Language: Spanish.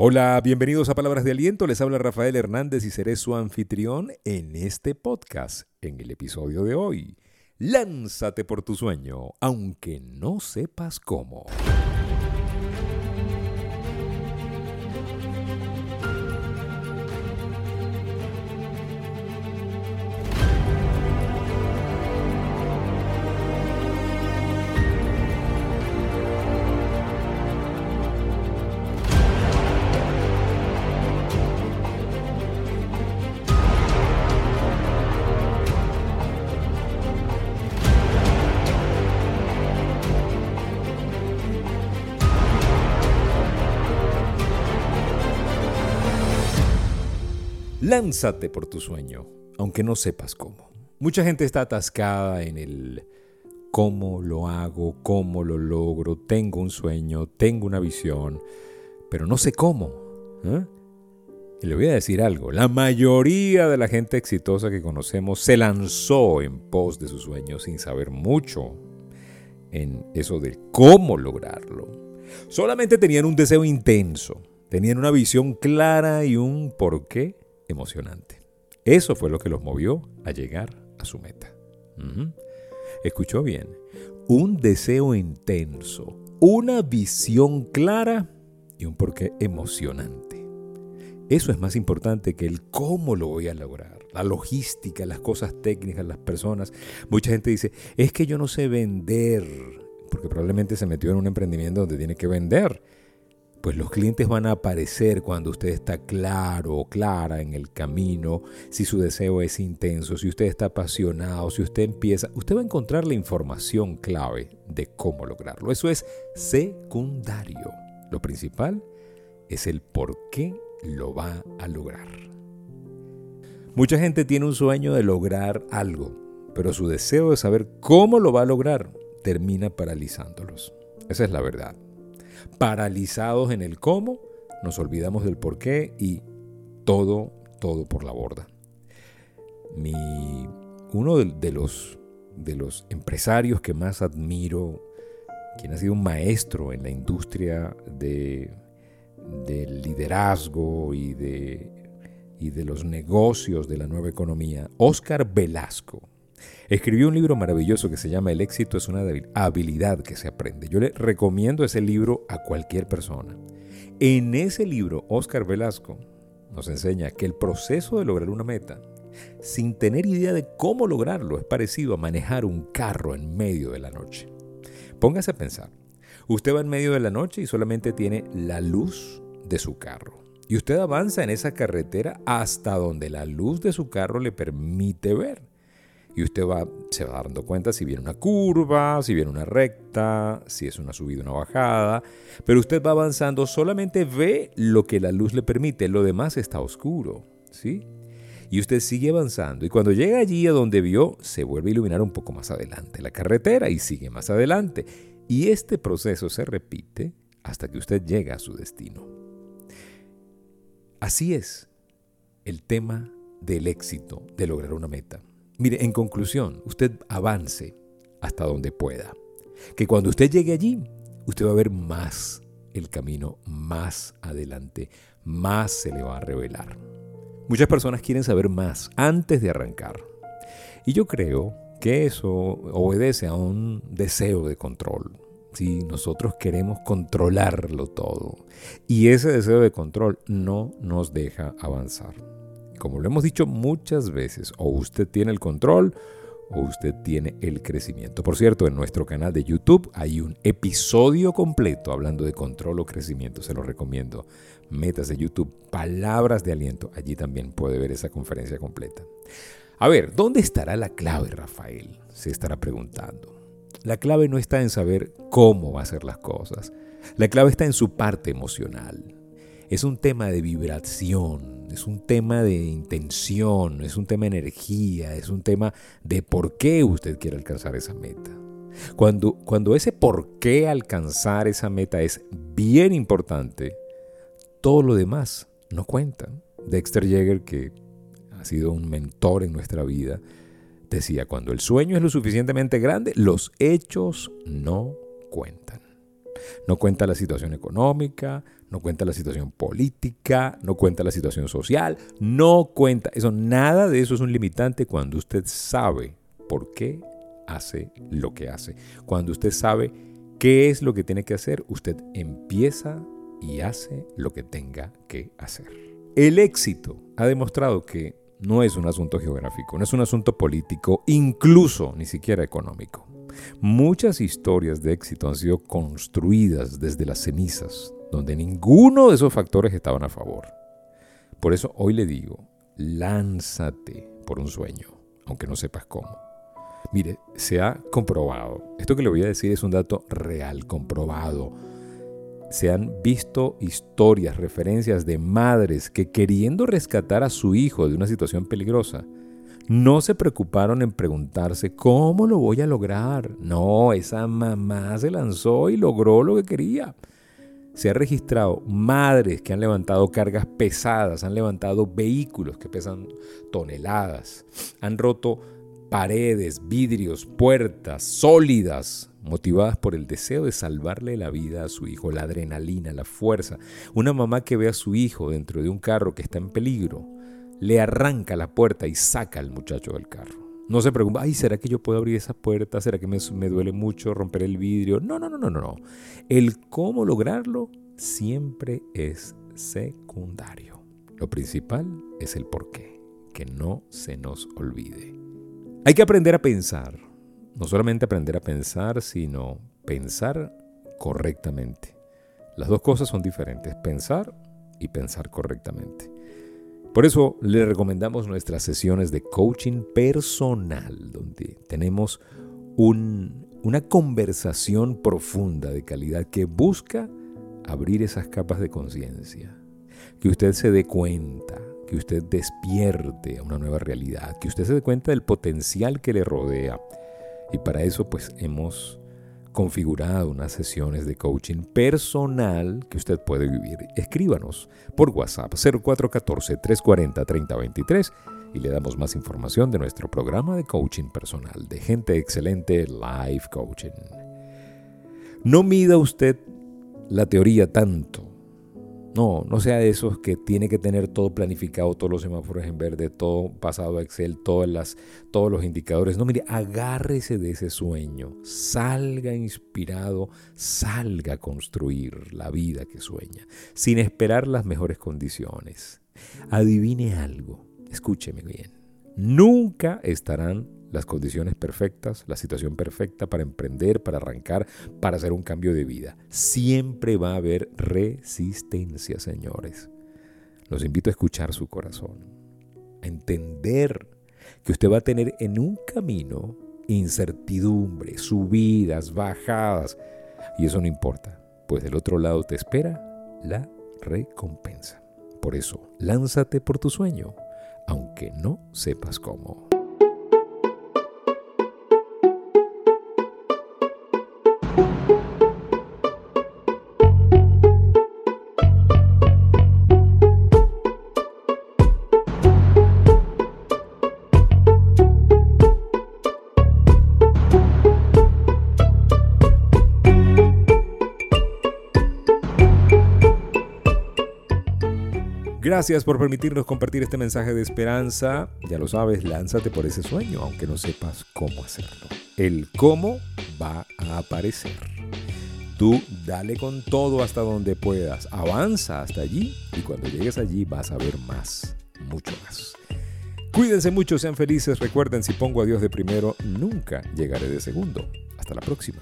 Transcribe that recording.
Hola, bienvenidos a Palabras de Aliento. Les habla Rafael Hernández y seré su anfitrión en este podcast, en el episodio de hoy. Lánzate por tu sueño, aunque no sepas cómo. Lánzate por tu sueño, aunque no sepas cómo. Mucha gente está atascada en el cómo lo hago, cómo lo logro, tengo un sueño, tengo una visión, pero no sé cómo. ¿eh? Y le voy a decir algo, la mayoría de la gente exitosa que conocemos se lanzó en pos de sus sueños sin saber mucho en eso de cómo lograrlo. Solamente tenían un deseo intenso, tenían una visión clara y un porqué emocionante. Eso fue lo que los movió a llegar a su meta. Escuchó bien. Un deseo intenso, una visión clara y un porqué emocionante. Eso es más importante que el cómo lo voy a lograr, la logística, las cosas técnicas, las personas. Mucha gente dice, es que yo no sé vender, porque probablemente se metió en un emprendimiento donde tiene que vender pues los clientes van a aparecer cuando usted está claro o clara en el camino, si su deseo es intenso, si usted está apasionado, si usted empieza, usted va a encontrar la información clave de cómo lograrlo. Eso es secundario. Lo principal es el por qué lo va a lograr. Mucha gente tiene un sueño de lograr algo, pero su deseo de saber cómo lo va a lograr termina paralizándolos. Esa es la verdad paralizados en el cómo, nos olvidamos del por qué y todo, todo por la borda. Mi, uno de, los, de los empresarios que más admiro, quien ha sido un maestro en la industria de, del liderazgo y de, y de los negocios de la nueva economía, Oscar Velasco. Escribió un libro maravilloso que se llama El éxito es una habilidad que se aprende. Yo le recomiendo ese libro a cualquier persona. En ese libro, Oscar Velasco nos enseña que el proceso de lograr una meta, sin tener idea de cómo lograrlo, es parecido a manejar un carro en medio de la noche. Póngase a pensar. Usted va en medio de la noche y solamente tiene la luz de su carro. Y usted avanza en esa carretera hasta donde la luz de su carro le permite ver y usted va, se va dando cuenta si viene una curva, si viene una recta, si es una subida una bajada, pero usted va avanzando, solamente ve lo que la luz le permite, lo demás está oscuro, ¿sí? Y usted sigue avanzando y cuando llega allí a donde vio, se vuelve a iluminar un poco más adelante la carretera y sigue más adelante. Y este proceso se repite hasta que usted llega a su destino. Así es el tema del éxito, de lograr una meta. Mire, en conclusión, usted avance hasta donde pueda. Que cuando usted llegue allí, usted va a ver más el camino más adelante, más se le va a revelar. Muchas personas quieren saber más antes de arrancar. Y yo creo que eso obedece a un deseo de control. Si nosotros queremos controlarlo todo. Y ese deseo de control no nos deja avanzar. Como lo hemos dicho muchas veces, o usted tiene el control o usted tiene el crecimiento. Por cierto, en nuestro canal de YouTube hay un episodio completo hablando de control o crecimiento. Se lo recomiendo. Metas de YouTube, palabras de aliento. Allí también puede ver esa conferencia completa. A ver, ¿dónde estará la clave, Rafael? Se estará preguntando. La clave no está en saber cómo va a hacer las cosas. La clave está en su parte emocional. Es un tema de vibración, es un tema de intención, es un tema de energía, es un tema de por qué usted quiere alcanzar esa meta. Cuando, cuando ese por qué alcanzar esa meta es bien importante, todo lo demás no cuenta. Dexter Yeager, que ha sido un mentor en nuestra vida, decía, cuando el sueño es lo suficientemente grande, los hechos no cuentan. No cuenta la situación económica, no cuenta la situación política, no cuenta la situación social, no cuenta eso, nada de eso es un limitante cuando usted sabe por qué hace lo que hace. Cuando usted sabe qué es lo que tiene que hacer, usted empieza y hace lo que tenga que hacer. El éxito ha demostrado que no es un asunto geográfico, no es un asunto político, incluso ni siquiera económico. Muchas historias de éxito han sido construidas desde las cenizas, donde ninguno de esos factores estaban a favor. Por eso hoy le digo, lánzate por un sueño, aunque no sepas cómo. Mire, se ha comprobado, esto que le voy a decir es un dato real, comprobado. Se han visto historias, referencias de madres que queriendo rescatar a su hijo de una situación peligrosa, no se preocuparon en preguntarse cómo lo voy a lograr. No, esa mamá se lanzó y logró lo que quería. Se ha registrado madres que han levantado cargas pesadas, han levantado vehículos que pesan toneladas, han roto paredes, vidrios, puertas sólidas, motivadas por el deseo de salvarle la vida a su hijo, la adrenalina, la fuerza. Una mamá que ve a su hijo dentro de un carro que está en peligro, le arranca la puerta y saca al muchacho del carro. No se pregunta, ay, ¿será que yo puedo abrir esa puerta? ¿Será que me, me duele mucho romper el vidrio? No, no, no, no, no. El cómo lograrlo siempre es secundario. Lo principal es el por qué, que no se nos olvide. Hay que aprender a pensar. No solamente aprender a pensar, sino pensar correctamente. Las dos cosas son diferentes, pensar y pensar correctamente. Por eso le recomendamos nuestras sesiones de coaching personal, donde tenemos una conversación profunda de calidad que busca abrir esas capas de conciencia, que usted se dé cuenta que usted despierte a una nueva realidad, que usted se dé cuenta del potencial que le rodea. Y para eso pues hemos configurado unas sesiones de coaching personal que usted puede vivir. Escríbanos por WhatsApp 0414-340-3023 y le damos más información de nuestro programa de coaching personal de gente excelente Life Coaching. No mida usted la teoría tanto no, no sea de esos que tiene que tener todo planificado, todos los semáforos en verde, todo pasado a Excel, todas las, todos los indicadores. No, mire, agárrese de ese sueño, salga inspirado, salga a construir la vida que sueña, sin esperar las mejores condiciones. Adivine algo, escúcheme bien, nunca estarán las condiciones perfectas, la situación perfecta para emprender, para arrancar, para hacer un cambio de vida. Siempre va a haber resistencia, señores. Los invito a escuchar su corazón, a entender que usted va a tener en un camino incertidumbre, subidas, bajadas, y eso no importa, pues del otro lado te espera la recompensa. Por eso, lánzate por tu sueño, aunque no sepas cómo. Gracias por permitirnos compartir este mensaje de esperanza. Ya lo sabes, lánzate por ese sueño, aunque no sepas cómo hacerlo. El cómo va a aparecer. Tú dale con todo hasta donde puedas. Avanza hasta allí y cuando llegues allí vas a ver más, mucho más. Cuídense mucho, sean felices. Recuerden, si pongo a Dios de primero, nunca llegaré de segundo. Hasta la próxima.